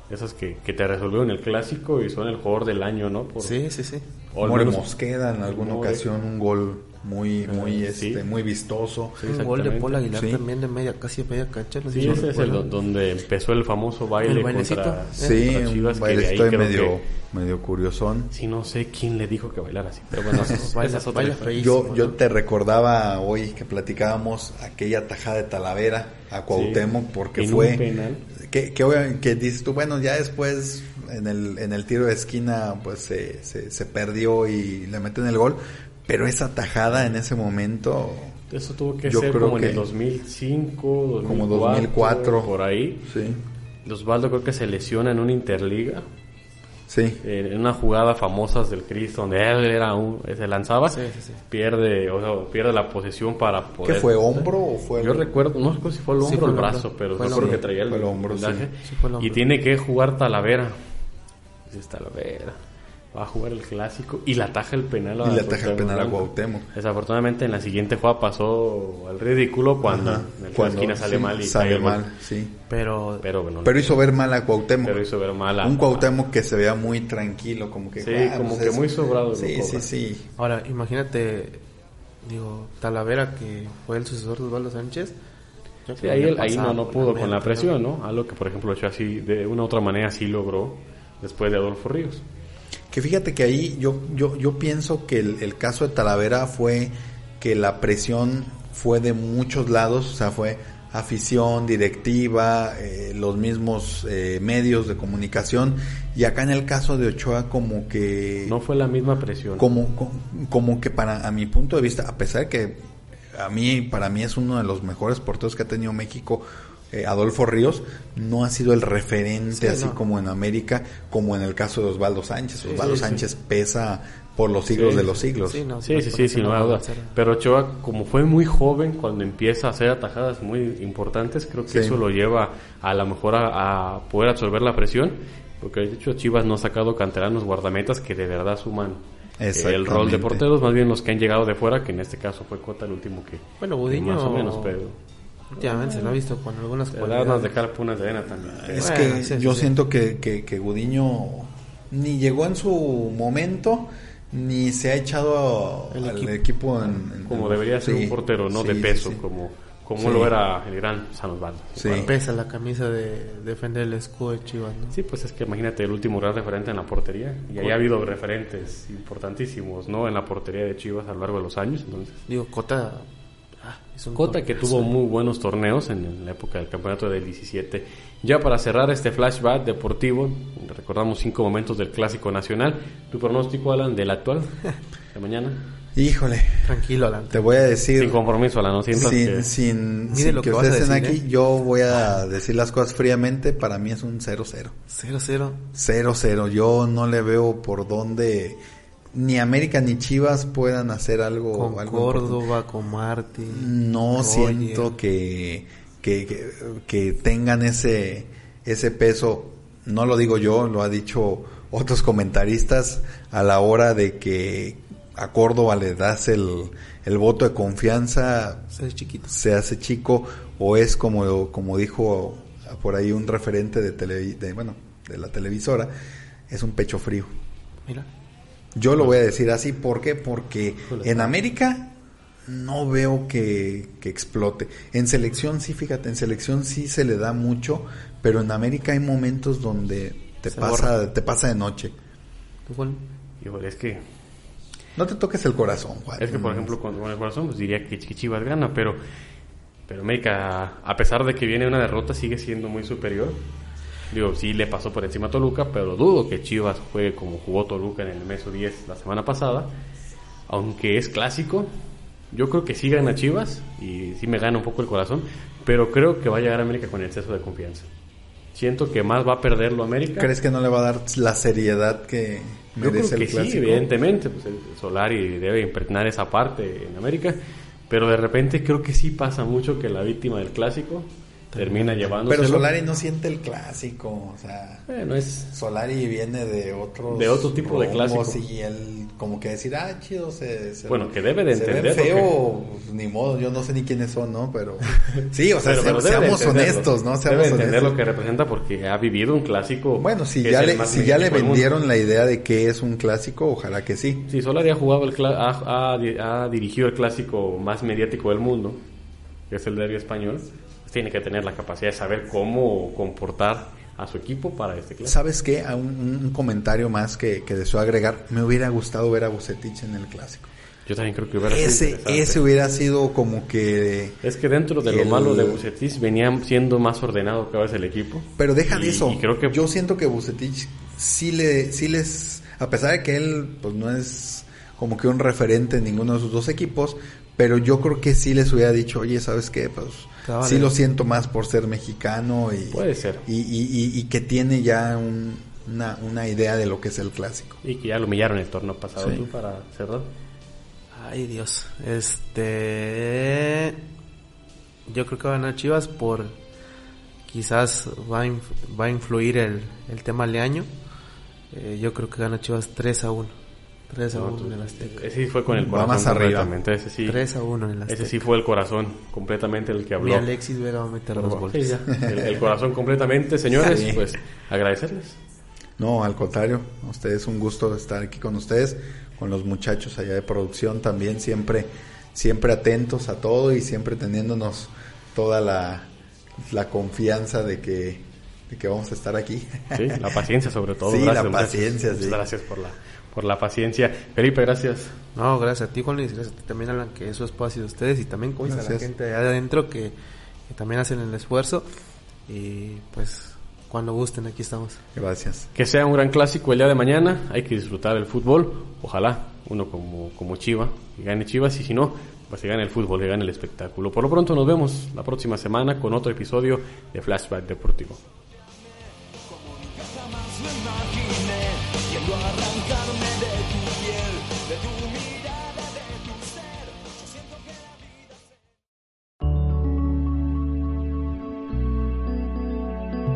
Esas que, que te resolvieron el clásico y son el jugador del año, ¿no? Por, sí, sí, sí. O More Mosqueda en alguna ocasión, un gol muy muy este muy vistoso. Un gol de Paul Aguilar también de media casi media cancha sí ese es el donde empezó el famoso baile contra, sí un baile estoy medio medio curiosón. Sí no sé quién le dijo que bailara así pero bueno esas, yo yo te recordaba hoy que platicábamos aquella tajada de Talavera a Cuauhtémoc porque fue que que, que dices tú bueno ya después en el, en el tiro de esquina pues se, se, se perdió y le meten el gol, pero esa tajada en ese momento... Eso tuvo que ser como en el 2005, 2004, como 2004. Por ahí. Sí. Osvaldo creo que se lesiona en una interliga. Sí. En una jugada famosa del Cristo donde él era un, se lanzaba, pierde, o sea, pierde la posesión para poder. ¿Qué fue hombro o fue? Yo recuerdo, no sé si fue el hombro o el brazo, pero creo que traía el, hombro, y tiene que jugar Talavera. Es Talavera va a jugar el clásico y la ataja el penal a, y la ataja el penal a Cuauhtémoc. Desafortunadamente en la siguiente jugada pasó al ridículo cuando en la esquina sale mal y sale mal, sí. Pero pero, pero hizo ver mal a Cuauhtémoc. Pero hizo ver mal a un Cuauhtémoc que se vea muy tranquilo, como que Sí, como pues que muy sobrado. Sí, sí, sí. Ahora, imagínate digo, Talavera que fue el sucesor de Osvaldo Sánchez. Sí, ahí, ahí no, no pudo con la presión, ¿no? Algo que, por ejemplo, hecho así, de una u otra manera sí logró después de Adolfo Ríos. Que fíjate que ahí yo, yo, yo pienso que el, caso de Talavera fue que la presión fue de muchos lados, o sea, fue afición, directiva, eh, los mismos eh, medios de comunicación y acá en el caso de Ochoa como que no fue la misma presión. como como, que para a mi punto de vista a pesar de que a mí para mí es uno de los mejores porteros que ha tenido México eh, Adolfo Ríos no ha sido el referente así como en América, como en el caso de Osvaldo Sánchez. Osvaldo Sánchez pesa por los siglos de los siglos. Sí, sí, sí, sin duda. Pero Ochoa, como fue muy joven cuando empieza a hacer atajadas muy importantes, creo que eso lo lleva a lo mejor a, poder absorber la presión, porque de hecho Chivas no ha sacado canteranos guardametas que de verdad suman eh, el rol de porteros, más bien los que han llegado de fuera, que en este caso fue Cota el último que... Bueno, Budiño... Más o menos, pero... Últimamente se lo ha visto con algunas cualidades. dejar punas de arena también. Es que yo siento que, que, Gudiño ni llegó en su momento ni se ha echado el al equipo, en, como debería ser un portero, no de peso, como como lo era el gran San Osvaldo. Pesa la camisa de defender el escudo de Chivas, ¿no? Sí, pues es que imagínate el último gran referente en la portería. Y ahí ha habido referentes importantísimos, ¿no? En la portería de Chivas a lo largo de los años. Entonces. Digo, Cota Ah, Cota que tuvo muy buenos torneos en la época del campeonato del 17. Ya para cerrar este flashback deportivo, recordamos cinco momentos del clásico nacional. ¿Tu pronóstico, Alan, del actual de mañana? Híjole. Tranquilo, Alan. Te voy a decir. Sin compromiso, Alan, no sientas sin, que... sin, sin lo que, que vas a ustedes estén decir, aquí, ¿eh? yo voy a decir las cosas fríamente. Para mí es un 0-0. 0-0. 0-0. Yo no le veo por dónde ni América ni Chivas puedan hacer algo. Con algo Córdoba, con Martín. no Roger. siento que, que, que, que tengan ese, ese peso. No lo digo yo, lo ha dicho otros comentaristas a la hora de que a Córdoba le das el, el voto de confianza, Es chiquito. se hace chico o es como, como dijo por ahí un referente de, tele, de, bueno, de la televisora, es un pecho frío. Mira. Yo lo voy a decir así, ¿por qué? Porque en América no veo que, que explote. En selección sí, fíjate, en selección sí se le da mucho, pero en América hay momentos donde te Se pasa, te pasa de noche. ¿Tú, Juan? Híjole, es que... No te toques el corazón, Juan. Es que, por ejemplo, con, con el corazón, pues diría que, que Chivas gana, pero, pero América, a pesar de que viene una derrota, sigue siendo muy superior. Digo, sí le pasó por encima a Toluca, pero dudo que Chivas juegue como jugó Toluca en el Meso 10 la semana pasada. Aunque es clásico, yo creo que sí gana Chivas y sí me gana un poco el corazón, pero creo que va a llegar a América con exceso de confianza. Siento que más va a perderlo América. ¿Crees que no le va a dar la seriedad que Yo creo merece que el sí, clásico? evidentemente. Pues el Solari debe impregnar esa parte en América. Pero de repente creo que sí pasa mucho que la víctima del clásico termina llevándose. Pero Solari no siente el clásico, o sea, Bueno, es. Solari viene de otros De otro tipo de clásico. y él como que decir, ah, chido, se, se- Bueno, que debe de se entender feo, pues, ni modo, yo no sé ni quiénes son, ¿no? Pero sí, o sea, pero- se- pero debe de seamos honestos, ¿no? Debe Seamos de entender honestos. lo que representa porque ha vivido un clásico. Bueno, si ya le si ya le vendieron la idea de que es un clásico, ojalá que sí. Sí, Solari ha jugado el ha, ha ha dirigido el clásico más mediático del mundo, que es el derbi español. Tiene que tener la capacidad de saber cómo comportar a su equipo para este clásico. ¿Sabes qué? A un, un comentario más que, que deseo agregar. Me hubiera gustado ver a Bucetich en el clásico. Yo también creo que hubiera sido Ese, interesante. ese hubiera sido como que... Es que dentro de lo malo de Bucetis venía siendo más ordenado que a veces el equipo. Pero deja de eso. y creo que Yo siento que Bucetich sí, le, sí les... A pesar de que él pues no es como que un referente en ninguno de sus dos equipos, pero yo creo que sí les hubiera dicho, oye, ¿sabes qué? Pues Sí lo siento más por ser mexicano y... Puede ser. Y, y- y- y que tiene ya un- una, una idea de lo que es el clásico. Y que ya lo humillaron el torneo pasado Sí. tú para cerrar. Ay, Dios. Este. Yo creo que va a ganar Chivas por. Quizás va a, inf- va a influir el, el tema Leaño. Eh, yo creo que gana Chivas 3 a 1. 3 a 1 en el Azteca. Ese sí fue con el Va corazón más arriba. Ese sí, 3 a 1 en el Azteca. ese sí fue el corazón completamente el que Y habló. Alexis Vega va a meter dos Sí, goles. ya. El, el corazón completamente, señores. Sí. Pues agradecerles. No, al contrario, a ustedes un gusto estar aquí con ustedes, con los muchachos allá de producción también, siempre, siempre atentos a todo y siempre teniéndonos toda la, la confianza de que, de que vamos a estar aquí. Sí, la paciencia sobre todo. Sí, Gracias, la paciencia, Muchas sí. Gracias por la, por la paciencia. Felipe, gracias. No, gracias a ti, Juan Luis. Gracias a ti también, Alan, que es su espacio de ustedes. Y también, como a la gente de allá adentro que, que también hacen el esfuerzo. Y pues, cuando gusten, aquí estamos. Gracias. Que sea un gran clásico el día de mañana. Hay que disfrutar el fútbol. Ojalá uno como, como Chiva, que gane Chivas. Y si no, pues que gane el fútbol, que gane el espectáculo. Por lo pronto nos vemos la próxima semana con otro episodio de Flashback Deportivo.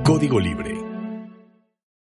Código Libre